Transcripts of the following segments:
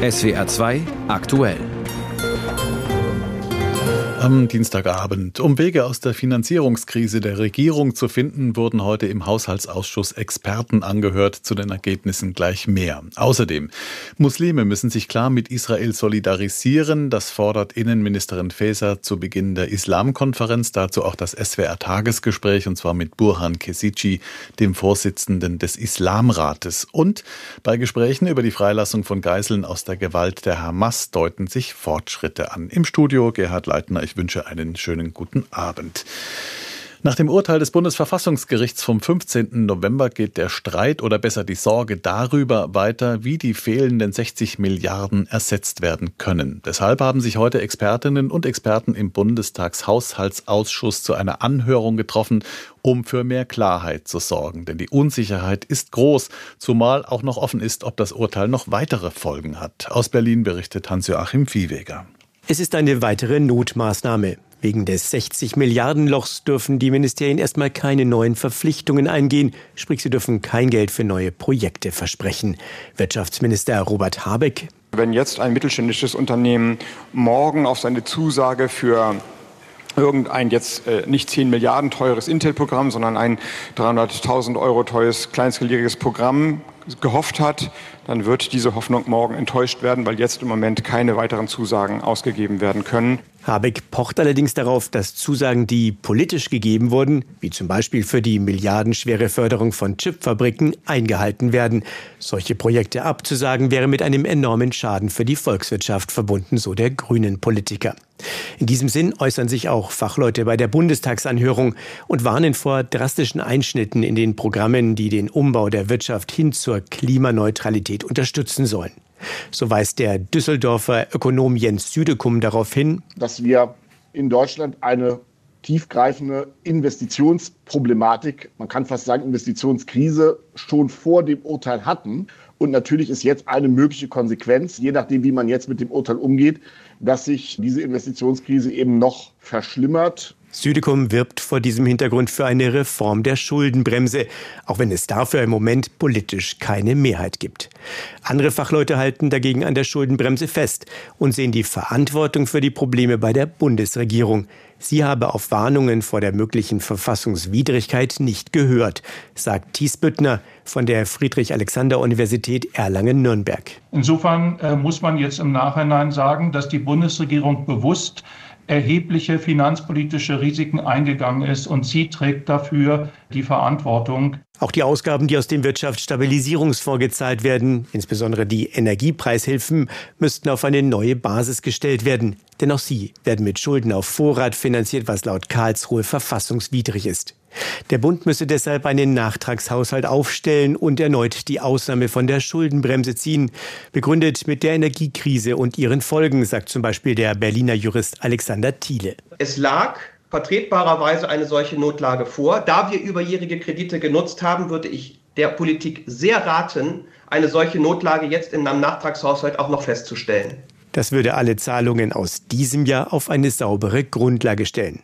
SWR 2 aktuell. Am Dienstagabend. Um Wege aus der Finanzierungskrise der Regierung zu finden, wurden heute im Haushaltsausschuss Experten angehört. Zu den Ergebnissen gleich mehr. Außerdem, Muslime müssen sich klar mit Israel solidarisieren. Das fordert Innenministerin Faeser zu Beginn der Islamkonferenz. Dazu auch das SWR-Tagesgespräch und zwar mit Burhan Kesici, dem Vorsitzenden des Islamrates. Und bei Gesprächen über die Freilassung von Geiseln aus der Gewalt der Hamas deuten sich Fortschritte an. Im Studio Gerhard Leitner. Ich wünsche einen schönen guten Abend. Nach dem Urteil des Bundesverfassungsgerichts vom 15. November geht der Streit oder besser die Sorge darüber weiter, wie die fehlenden 60 Milliarden ersetzt werden können. Deshalb haben sich heute Expertinnen und Experten im Bundestagshaushaltsausschuss zu einer Anhörung getroffen, um für mehr Klarheit zu sorgen. Denn die Unsicherheit ist groß, zumal auch noch offen ist, ob das Urteil noch weitere Folgen hat. Aus Berlin berichtet Hans-Joachim Viehweger. Es ist eine weitere Notmaßnahme. Wegen des 60 Milliarden Lochs dürfen die Ministerien erstmal keine neuen Verpflichtungen eingehen, sprich sie dürfen kein Geld für neue Projekte versprechen. Wirtschaftsminister Robert Habeck. Wenn jetzt ein mittelständisches Unternehmen morgen auf seine Zusage für irgendein jetzt äh, nicht 10 Milliarden teures Intel-Programm, sondern ein 300.000 Euro teures kleinskaliges Programm gehofft hat, dann wird diese Hoffnung morgen enttäuscht werden, weil jetzt im Moment keine weiteren Zusagen ausgegeben werden können. Habeck pocht allerdings darauf, dass Zusagen, die politisch gegeben wurden, wie zum Beispiel für die milliardenschwere Förderung von Chipfabriken, eingehalten werden. Solche Projekte abzusagen wäre mit einem enormen Schaden für die Volkswirtschaft verbunden, so der grünen Politiker. In diesem Sinn äußern sich auch Fachleute bei der Bundestagsanhörung und warnen vor drastischen Einschnitten in den Programmen, die den Umbau der Wirtschaft hin zur Klimaneutralität unterstützen sollen. So weist der Düsseldorfer Ökonom Jens Südekum darauf hin, dass wir in Deutschland eine tiefgreifende Investitionsproblematik, man kann fast sagen Investitionskrise, schon vor dem Urteil hatten. Und natürlich ist jetzt eine mögliche Konsequenz, je nachdem, wie man jetzt mit dem Urteil umgeht, dass sich diese Investitionskrise eben noch verschlimmert. Südekum wirbt vor diesem Hintergrund für eine Reform der Schuldenbremse, auch wenn es dafür im Moment politisch keine Mehrheit gibt. Andere Fachleute halten dagegen an der Schuldenbremse fest und sehen die Verantwortung für die Probleme bei der Bundesregierung. Sie habe auf Warnungen vor der möglichen Verfassungswidrigkeit nicht gehört, sagt Thies Büttner von der Friedrich-Alexander-Universität Erlangen-Nürnberg. Insofern äh, muss man jetzt im Nachhinein sagen, dass die Bundesregierung bewusst erhebliche finanzpolitische Risiken eingegangen ist und sie trägt dafür die Verantwortung. Auch die Ausgaben, die aus dem Wirtschaftsstabilisierungsfonds gezahlt werden, insbesondere die Energiepreishilfen, müssten auf eine neue Basis gestellt werden. Denn auch sie werden mit Schulden auf Vorrat finanziert, was laut Karlsruhe verfassungswidrig ist. Der Bund müsse deshalb einen Nachtragshaushalt aufstellen und erneut die Ausnahme von der Schuldenbremse ziehen. Begründet mit der Energiekrise und ihren Folgen, sagt zum Beispiel der Berliner Jurist Alexander Thiele. Es lag vertretbarerweise eine solche Notlage vor. Da wir überjährige Kredite genutzt haben, würde ich der Politik sehr raten, eine solche Notlage jetzt in einem Nachtragshaushalt auch noch festzustellen. Das würde alle Zahlungen aus diesem Jahr auf eine saubere Grundlage stellen.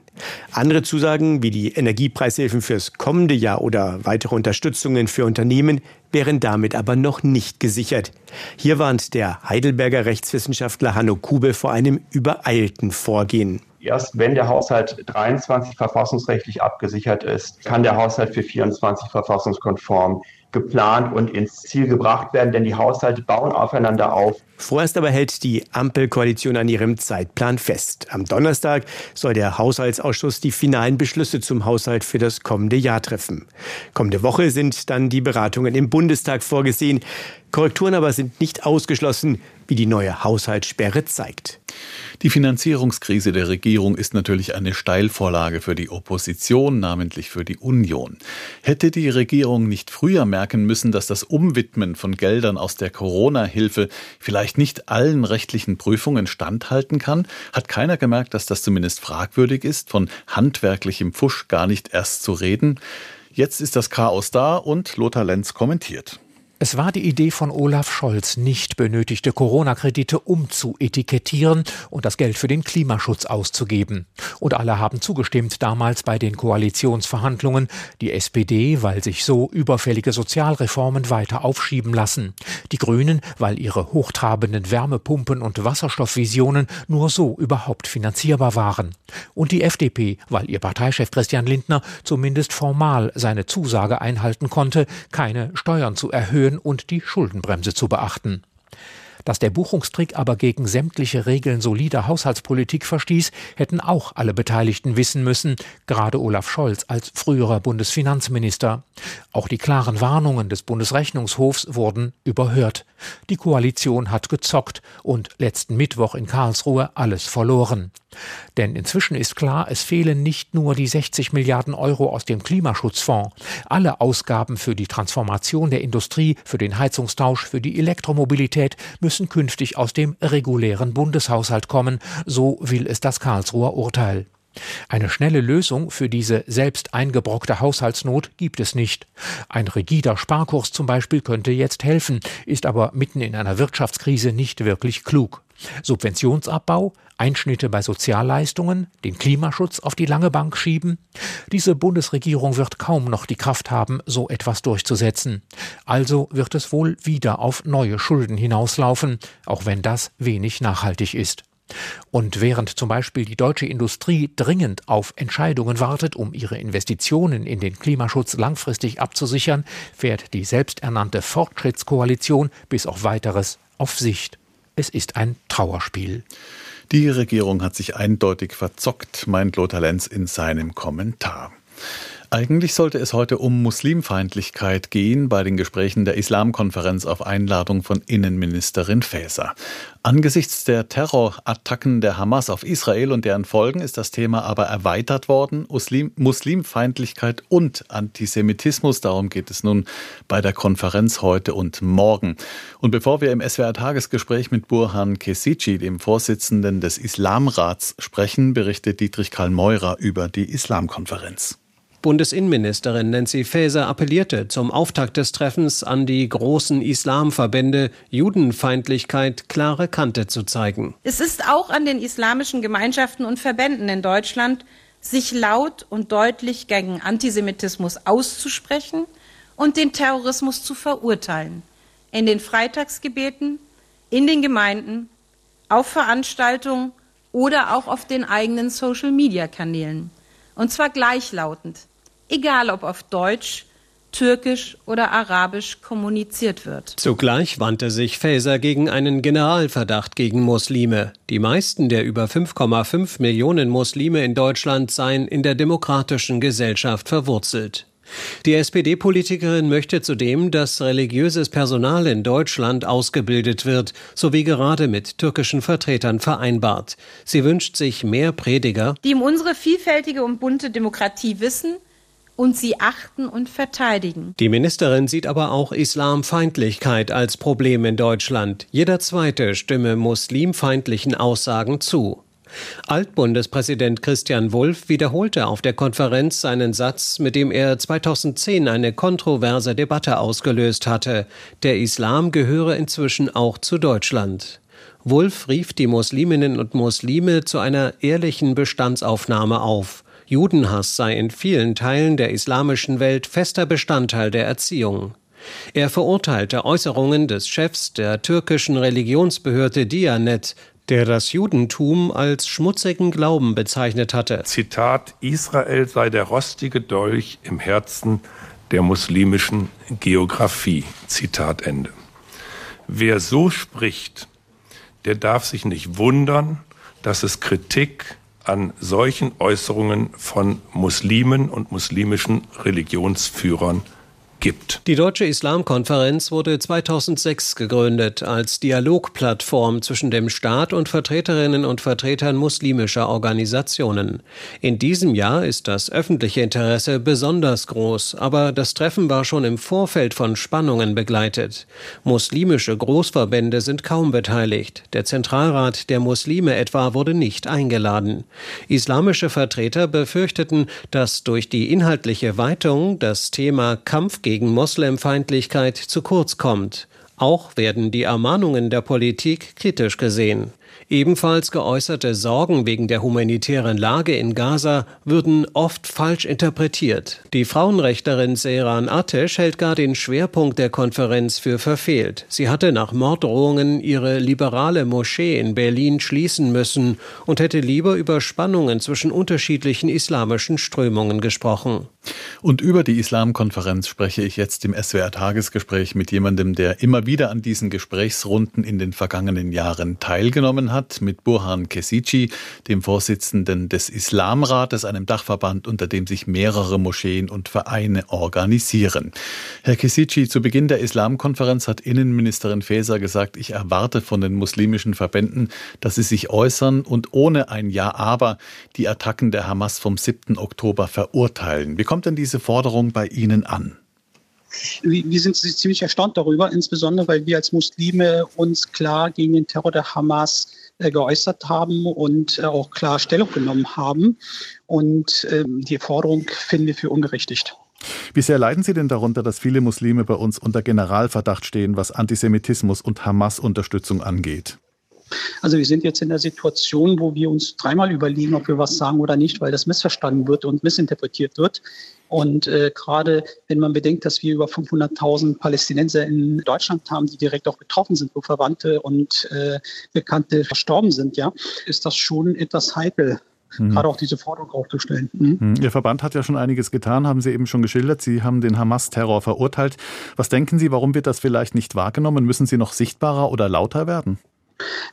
Andere Zusagen wie die Energiepreishilfen fürs kommende Jahr oder weitere Unterstützungen für Unternehmen wären damit aber noch nicht gesichert. Hier warnt der Heidelberger Rechtswissenschaftler Hanno Kube vor einem übereilten Vorgehen. Erst wenn der Haushalt 23 verfassungsrechtlich abgesichert ist, kann der Haushalt für 24 verfassungskonform geplant und ins Ziel gebracht werden, denn die Haushalte bauen aufeinander auf. Vorerst aber hält die Ampelkoalition an ihrem Zeitplan fest. Am Donnerstag soll der Haushaltsausschuss die finalen Beschlüsse zum Haushalt für das kommende Jahr treffen. Kommende Woche sind dann die Beratungen im Bundestag vorgesehen. Korrekturen aber sind nicht ausgeschlossen, wie die neue Haushaltssperre zeigt. Die Finanzierungskrise der Regierung ist natürlich eine Steilvorlage für die Opposition, namentlich für die Union. Hätte die Regierung nicht früher merken müssen, dass das Umwidmen von Geldern aus der Corona-Hilfe vielleicht nicht allen rechtlichen Prüfungen standhalten kann? Hat keiner gemerkt, dass das zumindest fragwürdig ist, von handwerklichem Pfusch gar nicht erst zu reden? Jetzt ist das Chaos da und Lothar Lenz kommentiert. Es war die Idee von Olaf Scholz, nicht benötigte Corona-Kredite umzuetikettieren und das Geld für den Klimaschutz auszugeben. Und alle haben zugestimmt damals bei den Koalitionsverhandlungen. Die SPD, weil sich so überfällige Sozialreformen weiter aufschieben lassen. Die Grünen, weil ihre hochtrabenden Wärmepumpen und Wasserstoffvisionen nur so überhaupt finanzierbar waren. Und die FDP, weil ihr Parteichef Christian Lindner zumindest formal seine Zusage einhalten konnte, keine Steuern zu erhöhen erhöhen und die Schuldenbremse zu beachten. Dass der Buchungstrick aber gegen sämtliche Regeln solider Haushaltspolitik verstieß, hätten auch alle Beteiligten wissen müssen, gerade Olaf Scholz als früherer Bundesfinanzminister. Auch die klaren Warnungen des Bundesrechnungshofs wurden überhört. Die Koalition hat gezockt und letzten Mittwoch in Karlsruhe alles verloren. Denn inzwischen ist klar, es fehlen nicht nur die 60 Milliarden Euro aus dem Klimaschutzfonds. Alle Ausgaben für die Transformation der Industrie, für den Heizungstausch, für die Elektromobilität müssen künftig aus dem regulären Bundeshaushalt kommen. So will es das Karlsruher Urteil. Eine schnelle Lösung für diese selbst eingebrockte Haushaltsnot gibt es nicht. Ein rigider Sparkurs zum Beispiel könnte jetzt helfen, ist aber mitten in einer Wirtschaftskrise nicht wirklich klug. Subventionsabbau, Einschnitte bei Sozialleistungen, den Klimaschutz auf die lange Bank schieben? Diese Bundesregierung wird kaum noch die Kraft haben, so etwas durchzusetzen. Also wird es wohl wieder auf neue Schulden hinauslaufen, auch wenn das wenig nachhaltig ist. Und während zum Beispiel die deutsche Industrie dringend auf Entscheidungen wartet, um ihre Investitionen in den Klimaschutz langfristig abzusichern, fährt die selbsternannte Fortschrittskoalition bis auf weiteres auf Sicht. Es ist ein Trauerspiel. Die Regierung hat sich eindeutig verzockt, meint Lothar Lenz in seinem Kommentar. Eigentlich sollte es heute um Muslimfeindlichkeit gehen bei den Gesprächen der Islamkonferenz auf Einladung von Innenministerin Faeser. Angesichts der Terrorattacken der Hamas auf Israel und deren Folgen ist das Thema aber erweitert worden. Muslim Muslimfeindlichkeit und Antisemitismus, darum geht es nun bei der Konferenz heute und morgen. Und bevor wir im SWR-Tagesgespräch mit Burhan Kesici, dem Vorsitzenden des Islamrats, sprechen, berichtet Dietrich Karl Meurer über die Islamkonferenz. Bundesinnenministerin Nancy Faeser appellierte zum Auftakt des Treffens an die großen Islamverbände, Judenfeindlichkeit klare Kante zu zeigen. Es ist auch an den islamischen Gemeinschaften und Verbänden in Deutschland, sich laut und deutlich gegen Antisemitismus auszusprechen und den Terrorismus zu verurteilen. In den Freitagsgebeten, in den Gemeinden, auf Veranstaltungen oder auch auf den eigenen Social-Media-Kanälen. Und zwar gleichlautend egal ob auf Deutsch, Türkisch oder Arabisch kommuniziert wird. Zugleich wandte sich Faeser gegen einen Generalverdacht gegen Muslime. Die meisten der über 5,5 Millionen Muslime in Deutschland seien in der demokratischen Gesellschaft verwurzelt. Die SPD-Politikerin möchte zudem, dass religiöses Personal in Deutschland ausgebildet wird, sowie gerade mit türkischen Vertretern vereinbart. Sie wünscht sich mehr Prediger, die um unsere vielfältige und bunte Demokratie wissen, und sie achten und verteidigen. Die Ministerin sieht aber auch Islamfeindlichkeit als Problem in Deutschland. Jeder zweite stimme muslimfeindlichen Aussagen zu. Altbundespräsident Christian Wulff wiederholte auf der Konferenz seinen Satz, mit dem er 2010 eine kontroverse Debatte ausgelöst hatte. Der Islam gehöre inzwischen auch zu Deutschland. Wulff rief die Musliminnen und Muslime zu einer ehrlichen Bestandsaufnahme auf. Judenhass sei in vielen Teilen der islamischen Welt fester Bestandteil der Erziehung. Er verurteilte Äußerungen des Chefs der türkischen Religionsbehörde Dianet, der das Judentum als schmutzigen Glauben bezeichnet hatte. Zitat Israel sei der rostige Dolch im Herzen der muslimischen Geographie. Zitat Ende. Wer so spricht, der darf sich nicht wundern, dass es Kritik an solchen Äußerungen von Muslimen und muslimischen Religionsführern gibt. Die Deutsche Islamkonferenz wurde 2006 gegründet als Dialogplattform zwischen dem Staat und Vertreterinnen und Vertretern muslimischer Organisationen. In diesem Jahr ist das öffentliche Interesse besonders groß, aber das Treffen war schon im Vorfeld von Spannungen begleitet. Muslimische Großverbände sind kaum beteiligt. Der Zentralrat der Muslime etwa wurde nicht eingeladen. Islamische Vertreter befürchteten, dass durch die inhaltliche Weitung das Thema Kampf gegen gegen Moslemfeindlichkeit zu kurz kommt. Auch werden die Ermahnungen der Politik kritisch gesehen. Ebenfalls geäußerte Sorgen wegen der humanitären Lage in Gaza würden oft falsch interpretiert. Die Frauenrechtlerin Seyran Atesh hält gar den Schwerpunkt der Konferenz für verfehlt. Sie hatte nach Morddrohungen ihre liberale Moschee in Berlin schließen müssen und hätte lieber über Spannungen zwischen unterschiedlichen islamischen Strömungen gesprochen. Und über die Islamkonferenz spreche ich jetzt im SWR-Tagesgespräch mit jemandem, der immer wieder an diesen Gesprächsrunden in den vergangenen Jahren teilgenommen hat, mit Burhan Kesici, dem Vorsitzenden des Islamrates, einem Dachverband, unter dem sich mehrere Moscheen und Vereine organisieren. Herr Kesici, zu Beginn der Islamkonferenz hat Innenministerin Faeser gesagt, ich erwarte von den muslimischen Verbänden, dass sie sich äußern und ohne ein Ja, aber die Attacken der Hamas vom 7. Oktober verurteilen. Wie kommt denn diese Forderung bei Ihnen an? Wir sind ziemlich erstaunt darüber, insbesondere weil wir als Muslime uns klar gegen den Terror der Hamas geäußert haben und äh, auch klar Stellung genommen haben. Und ähm, die Forderung finden wir für unberechtigt. Wie sehr leiden Sie denn darunter, dass viele Muslime bei uns unter Generalverdacht stehen, was Antisemitismus und Hamas-Unterstützung angeht? Also wir sind jetzt in der Situation, wo wir uns dreimal überlegen, ob wir was sagen oder nicht, weil das missverstanden wird und missinterpretiert wird. Und äh, gerade wenn man bedenkt, dass wir über 500.000 Palästinenser in Deutschland haben, die direkt auch betroffen sind, wo Verwandte und äh, Bekannte verstorben sind, ja, ist das schon etwas heikel. Mhm. gerade auch diese Forderung aufzustellen. Mhm. mhm. Ihr Verband hat ja schon einiges getan, haben Sie eben schon geschildert. Sie haben den Hamas-Terror verurteilt. Was denken Sie, warum wird das vielleicht nicht wahrgenommen? Müssen Sie noch sichtbarer oder lauter werden?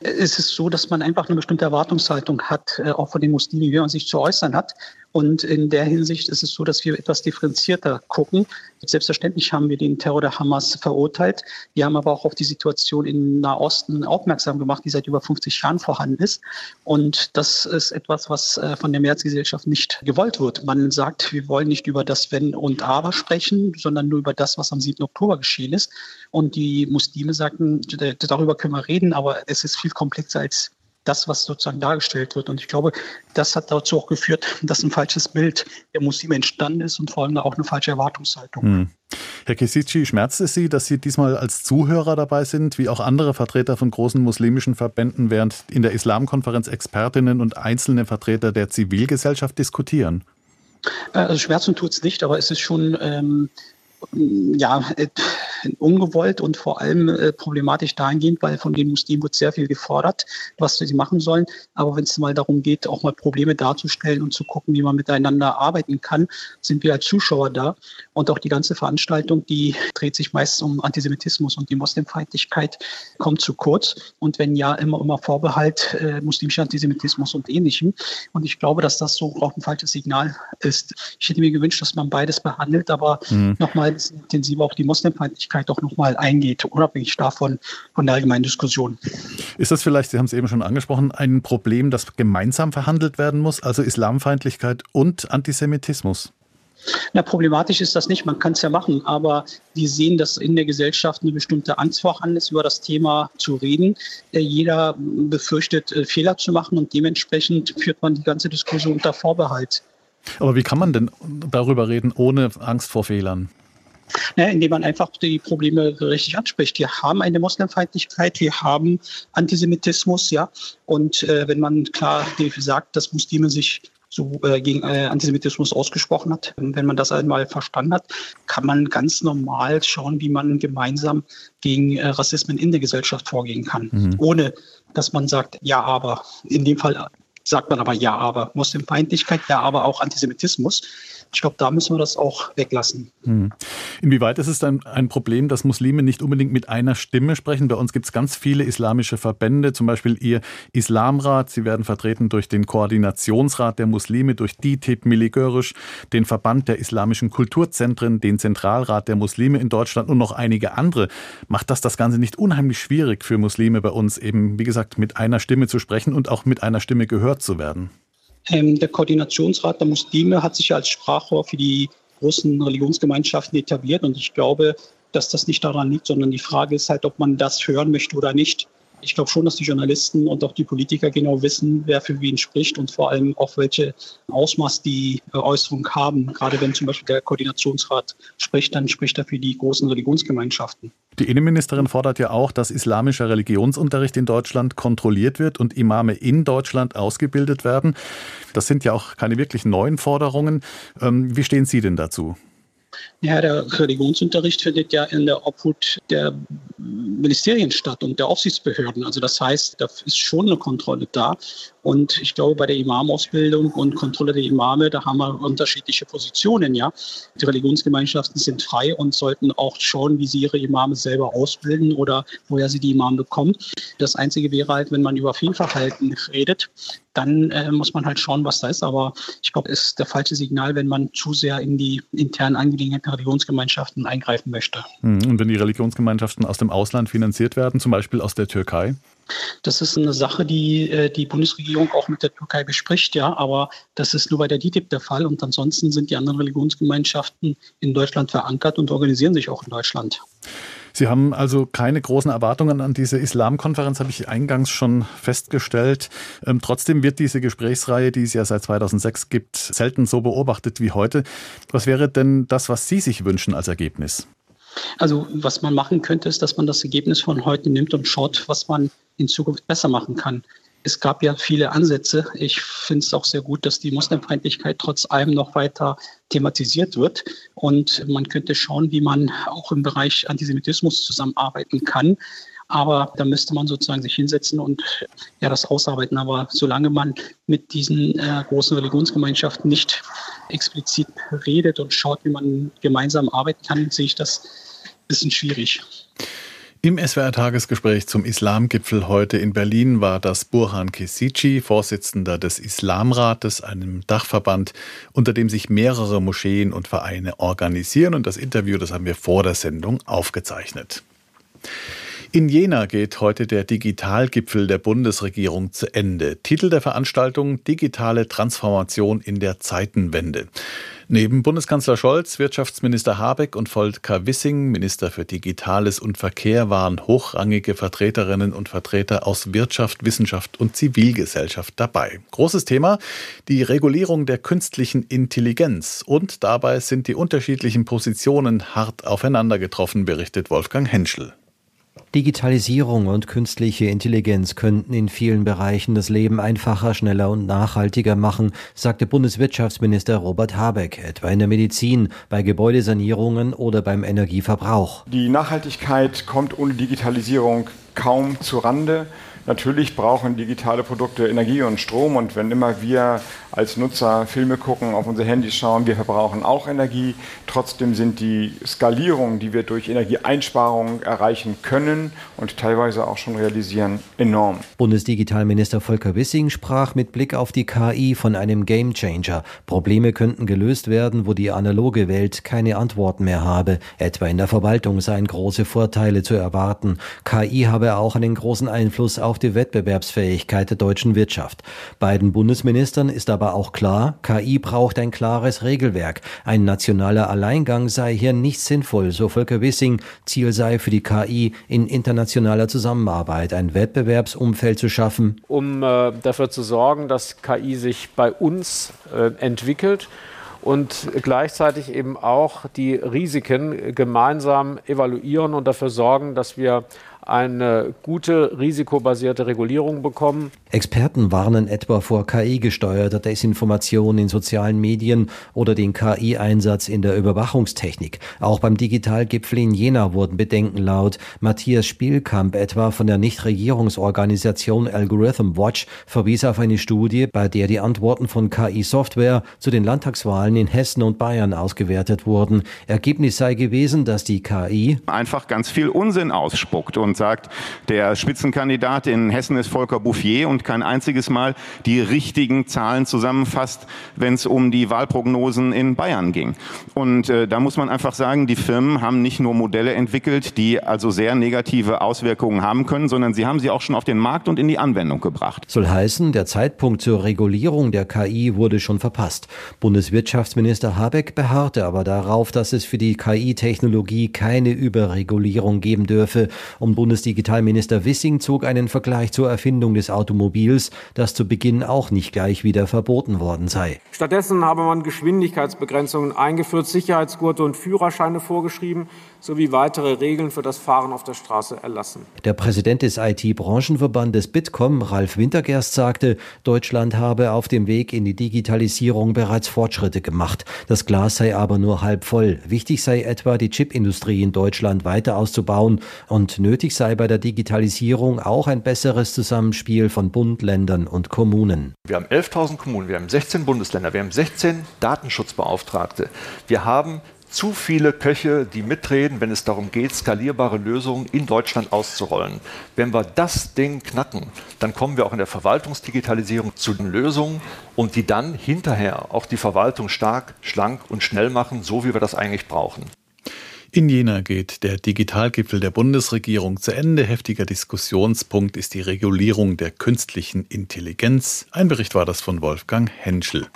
Es ist so, dass man einfach eine bestimmte Erwartungshaltung hat, äh, auch von den Muslimen, wie man sich zu äußern hat. Und in der Hinsicht ist es so, dass wir etwas differenzierter gucken. Selbstverständlich haben wir den Terror der Hamas verurteilt. Wir haben aber auch auf die Situation im Nahosten aufmerksam gemacht, die seit über 50 Jahren vorhanden ist. Und das ist etwas, was äh, von der Mehrheitsgesellschaft nicht gewollt wird. Man sagt, wir wollen nicht über das Wenn und Aber sprechen, sondern nur über das, was am 7. Oktober geschehen ist. Und die Muslime sagten, darüber können wir reden, aber es ist viel komplexer als das, was sozusagen dargestellt wird. Und ich glaube, das hat dazu auch geführt, dass ein falsches Bild der Muslime entstanden ist und vor allem auch eine falsche Erwartungshaltung. Hm. Herr Kesici, schmerzt es Sie, dass Sie diesmal als Zuhörer dabei sind, wie auch andere Vertreter von großen muslimischen Verbänden, während in der Islamkonferenz Expertinnen und einzelne Vertreter der Zivilgesellschaft diskutieren? Äh, also schmerzen tut es nicht, aber es ist schon ähm, ja, äh, ungewollt und vor allem äh, problematisch dahingehend, weil von den Muslimen wird sehr viel gefordert, was sie machen sollen. Aber wenn es mal darum geht, auch mal Probleme darzustellen und zu gucken, wie man miteinander arbeiten kann, sind wir als Zuschauer da. Und auch die ganze Veranstaltung, die dreht sich meist um Antisemitismus und die Muslimfeindlichkeit kommt zu kurz. Und wenn ja, immer immer Vorbehalt äh, muslimischer Antisemitismus und ähnlichem. Und ich glaube, dass das so auch ein falsches Signal ist. Ich hätte mir gewünscht, dass man beides behandelt, aber mhm. nochmal intensiver auf die Muslimfeindlichkeit auch nochmal eingeht, unabhängig davon von der allgemeinen Diskussion. Ist das vielleicht, Sie haben es eben schon angesprochen, ein Problem, das gemeinsam verhandelt werden muss, also Islamfeindlichkeit und Antisemitismus? Na, problematisch ist das nicht, man kann es ja machen, aber wir sehen, dass in der Gesellschaft eine bestimmte Angst vorhanden ist, über das Thema zu reden. Äh, jeder befürchtet, äh, Fehler zu machen und dementsprechend führt man die ganze Diskussion unter Vorbehalt. Aber wie kann man denn darüber reden, ohne Angst vor Fehlern? Ja, indem man einfach die Probleme richtig anspricht. Wir haben eine Muslimfeindlichkeit, wir haben Antisemitismus, ja. Und äh, wenn man klar sagt, dass Muslime sich so äh, gegen äh, Antisemitismus ausgesprochen hat. Wenn man das einmal verstanden hat, kann man ganz normal schauen, wie man gemeinsam gegen äh, Rassismen in der Gesellschaft vorgehen kann, mhm. ohne dass man sagt, ja, aber. In dem Fall sagt man aber ja, aber Muslimfeindlichkeit, ja, aber auch Antisemitismus. Ich glaube, da müssen wir das auch weglassen. Hm. Inwieweit ist es dann ein Problem, dass Muslime nicht unbedingt mit einer Stimme sprechen? Bei uns gibt es ganz viele islamische Verbände, zum Beispiel ihr Islamrat. Sie werden vertreten durch den Koordinationsrat der Muslime, durch DITIB Miligörisch, den Verband der islamischen Kulturzentren, den Zentralrat der Muslime in Deutschland und noch einige andere. Macht das das Ganze nicht unheimlich schwierig für Muslime bei uns, eben, wie gesagt, mit einer Stimme zu sprechen und auch mit einer Stimme gehört zu werden? Ähm, der Koordinationsrat der Muslime hat sich als Sprachrohr für die großen Religionsgemeinschaften etabliert und ich glaube, dass das nicht daran liegt, sondern die Frage ist halt, ob man das hören möchte oder nicht. Ich glaube schon, dass die Journalisten und auch die Politiker genau wissen, wer für wen spricht und vor allem auch welche Ausmaß die Äußerungen haben. Gerade wenn zum Beispiel der Koordinationsrat spricht, dann spricht er für die großen Religionsgemeinschaften. Die Innenministerin fordert ja auch, dass islamischer Religionsunterricht in Deutschland kontrolliert wird und Imame in Deutschland ausgebildet werden. Das sind ja auch keine wirklich neuen Forderungen. Ähm, wie stehen Sie denn dazu? Ja, der Religionsunterricht findet ja in der Obhut der Ministerien statt und der Aufsichtsbehörden. Also das heißt, da ist schon eine Kontrolle da. Und ich glaube, bei der Imamausbildung und Kontrolle der Imame, da haben wir unterschiedliche Positionen, ja. Die Religionsgemeinschaften sind frei und sollten auch schauen, wie sie ihre Imame selber ausbilden oder woher sie die Imame bekommen. Das Einzige wäre halt, wenn man über Fehlverhalten redet, dann äh, muss man halt schauen, was da ist. Aber ich glaube, es ist der falsche Signal, wenn man zu sehr in die internen Angelegenheiten der Religionsgemeinschaften eingreifen möchte. Hm, und wenn die Religionsgemeinschaften aus dem Ausland finanziert werden, zum Beispiel aus der Türkei? Das ist eine Sache, die äh, die Bundesregierung auch mit der Türkei bespricht, ja, aber das ist nur bei der DITIB der Fall und ansonsten sind die anderen Religionsgemeinschaften in Deutschland verankert und organisieren sich auch in Deutschland. Sie haben also keine großen Erwartungen an diese Islamkonferenz, habe ich eingangs schon festgestellt. Ähm, trotzdem wird diese Gesprächsreihe, die es ja seit 2006 gibt, selten so beobachtet wie heute. Was wäre denn das, was Sie sich wünschen als Ergebnis? Also was man machen könnte, ist, dass man das Ergebnis von heute nimmt und schaut, was man in Zukunft besser machen kann. Es gab ja viele Ansätze. Ich finde es auch sehr gut, dass die Muslimfeindlichkeit trotz allem noch weiter thematisiert wird. Und man könnte schauen, wie man auch im Bereich Antisemitismus zusammenarbeiten kann. Aber da müsste man sozusagen sich hinsetzen und ja, das ausarbeiten. Aber solange man mit diesen äh, großen Religionsgemeinschaften nicht explizit redet und schaut, wie man gemeinsam arbeiten kann, sehe ich das ein bisschen schwierig. Im SWR-Tagesgespräch zum Islamgipfel heute in Berlin war das Burhan Kesici, Vorsitzender des Islamrates, einem Dachverband, unter dem sich mehrere Moscheen und Vereine organisieren. Und das Interview, das haben wir vor der Sendung aufgezeichnet. In Jena geht heute der Digitalgipfel der Bundesregierung zu Ende. Titel der Veranstaltung Digitale Transformation in der Zeitenwende. Neben Bundeskanzler Scholz, Wirtschaftsminister Habeck und Volker Wissing, Minister für Digitales und Verkehr, waren hochrangige Vertreterinnen und Vertreter aus Wirtschaft, Wissenschaft und Zivilgesellschaft dabei. Großes Thema, die Regulierung der künstlichen Intelligenz. Und dabei sind die unterschiedlichen Positionen hart aufeinander getroffen, berichtet Wolfgang Henschel. Digitalisierung und künstliche Intelligenz könnten in vielen Bereichen das Leben einfacher, schneller und nachhaltiger machen, sagte Bundeswirtschaftsminister Robert Habeck, etwa in der Medizin, bei Gebäudesanierungen oder beim Energieverbrauch. Die Nachhaltigkeit kommt ohne Digitalisierung kaum zu Rande. Natürlich brauchen digitale Produkte Energie und Strom und wenn immer wir als Nutzer Filme gucken, auf unsere Handys schauen, wir verbrauchen auch Energie. Trotzdem sind die Skalierungen, die wir durch Energieeinsparungen erreichen können und teilweise auch schon realisieren, enorm. Bundesdigitalminister Volker Wissing sprach mit Blick auf die KI von einem Gamechanger. Probleme könnten gelöst werden, wo die analoge Welt keine Antworten mehr habe. Etwa in der Verwaltung seien große Vorteile zu erwarten. KI habe auch einen großen Einfluss auf die Wettbewerbsfähigkeit der deutschen Wirtschaft. Beiden Bundesministern ist aber aber auch klar, KI braucht ein klares Regelwerk. Ein nationaler Alleingang sei hier nicht sinnvoll, so Volker Wissing. Ziel sei für die KI in internationaler Zusammenarbeit ein Wettbewerbsumfeld zu schaffen. Um äh, dafür zu sorgen, dass KI sich bei uns äh, entwickelt und gleichzeitig eben auch die Risiken gemeinsam evaluieren und dafür sorgen, dass wir eine gute risikobasierte Regulierung bekommen. Experten warnen etwa vor KI-gesteuerter Desinformation in sozialen Medien oder den KI-Einsatz in der Überwachungstechnik. Auch beim Digitalgipfel in Jena wurden Bedenken laut. Matthias Spielkamp etwa von der Nichtregierungsorganisation Algorithm Watch verwies auf eine Studie, bei der die Antworten von KI-Software zu den Landtagswahlen in Hessen und Bayern ausgewertet wurden. Ergebnis sei gewesen, dass die KI einfach ganz viel Unsinn ausspuckt und und sagt, der Spitzenkandidat in Hessen ist Volker Bouffier und kein einziges Mal die richtigen Zahlen zusammenfasst, wenn es um die Wahlprognosen in Bayern ging. Und äh, da muss man einfach sagen, die Firmen haben nicht nur Modelle entwickelt, die also sehr negative Auswirkungen haben können, sondern sie haben sie auch schon auf den Markt und in die Anwendung gebracht. Soll heißen, der Zeitpunkt zur Regulierung der KI wurde schon verpasst. Bundeswirtschaftsminister Habeck beharrte aber darauf, dass es für die KI-Technologie keine Überregulierung geben dürfe. Um Bundesdigitalminister Wissing zog einen Vergleich zur Erfindung des Automobils, das zu Beginn auch nicht gleich wieder verboten worden sei. Stattdessen habe man Geschwindigkeitsbegrenzungen eingeführt, Sicherheitsgurte und Führerscheine vorgeschrieben sowie weitere Regeln für das Fahren auf der Straße erlassen. Der Präsident des IT-Branchenverbandes Bitkom, Ralf Wintergerst, sagte, Deutschland habe auf dem Weg in die Digitalisierung bereits Fortschritte gemacht. Das Glas sei aber nur halb voll. Wichtig sei etwa, die Chipindustrie in Deutschland weiter auszubauen und nötig sei bei der Digitalisierung auch ein besseres Zusammenspiel von Bund, Ländern und Kommunen. Wir haben 11.000 Kommunen, wir haben 16 Bundesländer, wir haben 16 Datenschutzbeauftragte. Wir haben zu viele Köche, die mitreden, wenn es darum geht, skalierbare Lösungen in Deutschland auszurollen. Wenn wir das Ding knacken, dann kommen wir auch in der Verwaltungsdigitalisierung zu den Lösungen und die dann hinterher auch die Verwaltung stark, schlank und schnell machen, so wie wir das eigentlich brauchen. In Jena geht der Digitalgipfel der Bundesregierung zu Ende. Heftiger Diskussionspunkt ist die Regulierung der künstlichen Intelligenz. Ein Bericht war das von Wolfgang Henschel.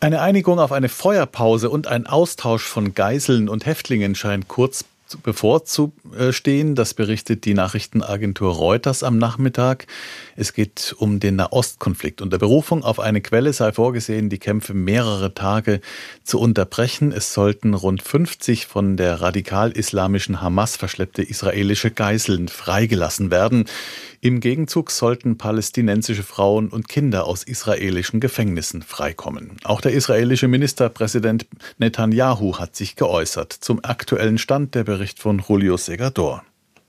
Eine Einigung auf eine Feuerpause und ein Austausch von Geiseln und Häftlingen scheint kurz bevorzustehen. Das berichtet die Nachrichtenagentur Reuters am Nachmittag. Es geht um den Nahostkonflikt. Unter Berufung auf eine Quelle sei vorgesehen, die Kämpfe mehrere Tage zu unterbrechen. Es sollten rund 50 von der radikal-islamischen Hamas verschleppte israelische Geiseln freigelassen werden. Im Gegenzug sollten palästinensische Frauen und Kinder aus israelischen Gefängnissen freikommen. Auch der israelische Ministerpräsident Netanyahu hat sich geäußert. Zum aktuellen Stand der Bericht von Julio Segador.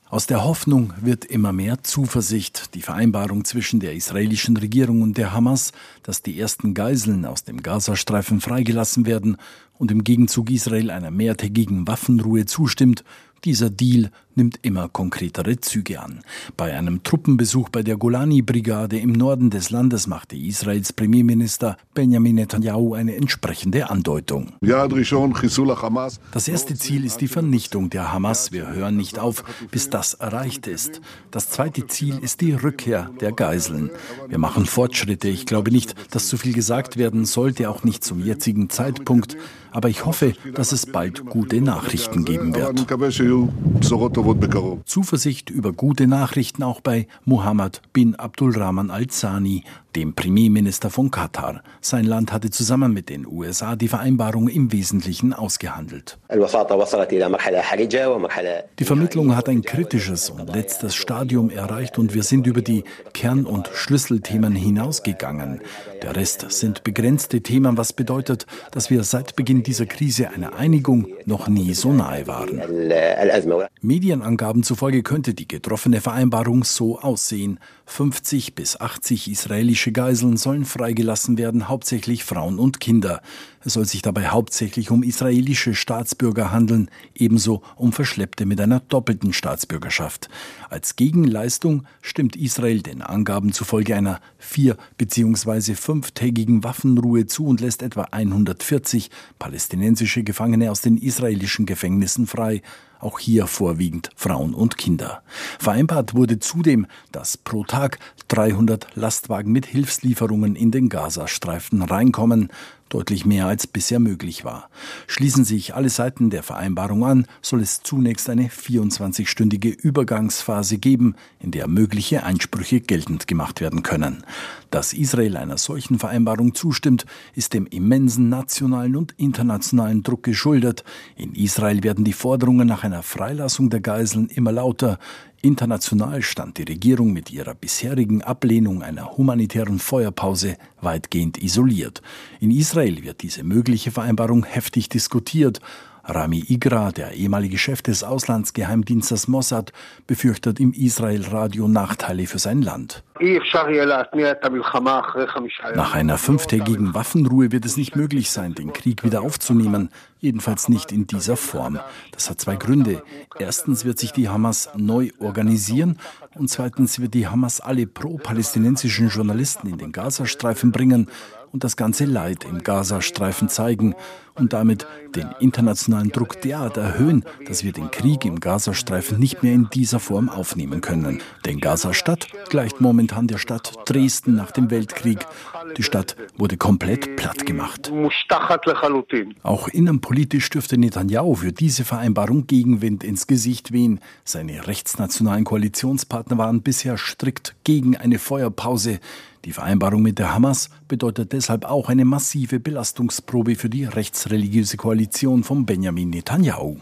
Aus der Hoffnung wird immer mehr Zuversicht. Die Vereinbarung zwischen der israelischen Regierung und der Hamas, dass die ersten Geiseln aus dem Gazastreifen freigelassen werden und im Gegenzug Israel einer mehrtägigen Waffenruhe zustimmt, dieser Deal nimmt immer konkretere Züge an. Bei einem Truppenbesuch bei der Golani-Brigade im Norden des Landes machte Israels Premierminister Benjamin Netanyahu eine entsprechende Andeutung. Das erste Ziel ist die Vernichtung der Hamas. Wir hören nicht auf, bis das erreicht ist. Das zweite Ziel ist die Rückkehr der Geiseln. Wir machen Fortschritte. Ich glaube nicht, dass zu viel gesagt werden sollte, auch nicht zum jetzigen Zeitpunkt. Aber ich hoffe, dass es bald gute Nachrichten geben wird. Zuversicht über gute Nachrichten auch bei Mohammed bin Abdulrahman al-Thani, dem Premierminister von Katar. Sein Land hatte zusammen mit den USA die Vereinbarung im Wesentlichen ausgehandelt. Die Vermittlung hat ein kritisches und letztes Stadium erreicht und wir sind über die Kern- und Schlüsselthemen hinausgegangen. Der Rest sind begrenzte Themen, was bedeutet, dass wir seit Beginn dieser Krise einer Einigung noch nie so nahe waren. Medienangaben zufolge könnte die getroffene Vereinbarung so aussehen. 50 bis 80 israelische Geiseln sollen freigelassen werden, hauptsächlich Frauen und Kinder. Es soll sich dabei hauptsächlich um israelische Staatsbürger handeln, ebenso um Verschleppte mit einer doppelten Staatsbürgerschaft. Als Gegenleistung stimmt Israel den Angaben zufolge einer vier- bzw. fünftägigen Waffenruhe zu und lässt etwa 140 palästinensische Gefangene aus den israelischen Gefängnissen frei auch hier vorwiegend Frauen und Kinder. Vereinbart wurde zudem, dass pro Tag 300 Lastwagen mit Hilfslieferungen in den Gazastreifen reinkommen deutlich mehr als bisher möglich war. Schließen sich alle Seiten der Vereinbarung an, soll es zunächst eine 24-stündige Übergangsphase geben, in der mögliche Einsprüche geltend gemacht werden können. Dass Israel einer solchen Vereinbarung zustimmt, ist dem immensen nationalen und internationalen Druck geschuldet. In Israel werden die Forderungen nach einer Freilassung der Geiseln immer lauter. International stand die Regierung mit ihrer bisherigen Ablehnung einer humanitären Feuerpause weitgehend isoliert. In Israel wird diese mögliche Vereinbarung heftig diskutiert. Rami Igra, der ehemalige Chef des Auslandsgeheimdienstes Mossad, befürchtet im Israel-Radio Nachteile für sein Land. Nach einer fünftägigen Waffenruhe wird es nicht möglich sein, den Krieg wieder aufzunehmen, jedenfalls nicht in dieser Form. Das hat zwei Gründe. Erstens wird sich die Hamas neu organisieren und zweitens wird die Hamas alle pro-palästinensischen Journalisten in den Gazastreifen bringen und das ganze Leid im Gazastreifen zeigen. Und damit den internationalen Druck derart erhöhen, dass wir den Krieg im Gazastreifen nicht mehr in dieser Form aufnehmen können. Denn Gaza-Stadt gleicht momentan der Stadt Dresden nach dem Weltkrieg. Die Stadt wurde komplett platt gemacht. Auch innenpolitisch dürfte Netanyahu für diese Vereinbarung Gegenwind ins Gesicht wehen. Seine rechtsnationalen Koalitionspartner waren bisher strikt gegen eine Feuerpause. Die Vereinbarung mit der Hamas bedeutet deshalb auch eine massive Belastungsprobe für die rechtsreligiöse Koalition von Benjamin Netanyahu.